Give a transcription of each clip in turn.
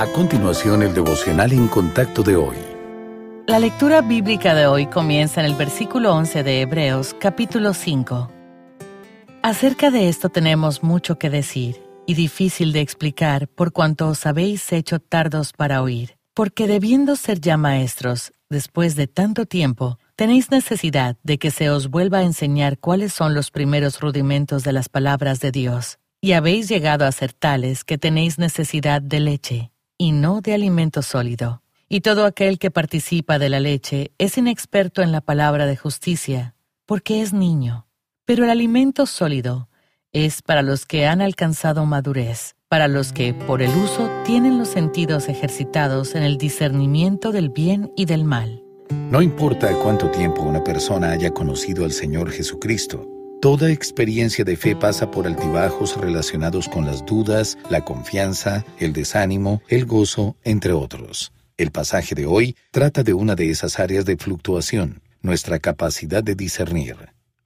A continuación, el devocional en contacto de hoy. La lectura bíblica de hoy comienza en el versículo 11 de Hebreos, capítulo 5. Acerca de esto tenemos mucho que decir y difícil de explicar por cuanto os habéis hecho tardos para oír, porque debiendo ser ya maestros, después de tanto tiempo, tenéis necesidad de que se os vuelva a enseñar cuáles son los primeros rudimentos de las palabras de Dios, y habéis llegado a ser tales que tenéis necesidad de leche, y no de alimento sólido. Y todo aquel que participa de la leche es inexperto en la palabra de justicia, porque es niño. Pero el alimento sólido es para los que han alcanzado madurez, para los que, por el uso, tienen los sentidos ejercitados en el discernimiento del bien y del mal. No importa cuánto tiempo una persona haya conocido al Señor Jesucristo, toda experiencia de fe pasa por altibajos relacionados con las dudas, la confianza, el desánimo, el gozo, entre otros. El pasaje de hoy trata de una de esas áreas de fluctuación, nuestra capacidad de discernir.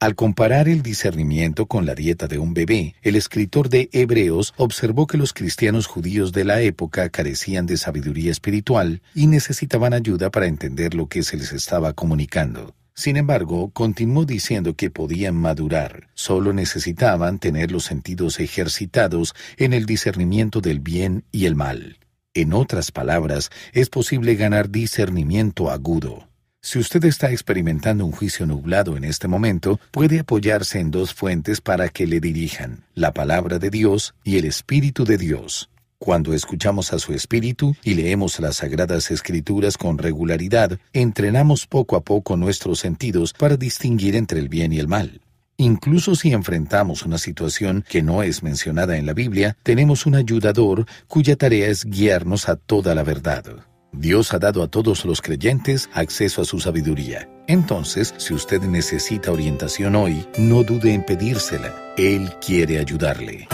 Al comparar el discernimiento con la dieta de un bebé, el escritor de Hebreos observó que los cristianos judíos de la época carecían de sabiduría espiritual y necesitaban ayuda para entender lo que se les estaba comunicando. Sin embargo, continuó diciendo que podían madurar, solo necesitaban tener los sentidos ejercitados en el discernimiento del bien y el mal. En otras palabras, es posible ganar discernimiento agudo. Si usted está experimentando un juicio nublado en este momento, puede apoyarse en dos fuentes para que le dirijan, la palabra de Dios y el Espíritu de Dios. Cuando escuchamos a su Espíritu y leemos las Sagradas Escrituras con regularidad, entrenamos poco a poco nuestros sentidos para distinguir entre el bien y el mal. Incluso si enfrentamos una situación que no es mencionada en la Biblia, tenemos un ayudador cuya tarea es guiarnos a toda la verdad. Dios ha dado a todos los creyentes acceso a su sabiduría. Entonces, si usted necesita orientación hoy, no dude en pedírsela. Él quiere ayudarle.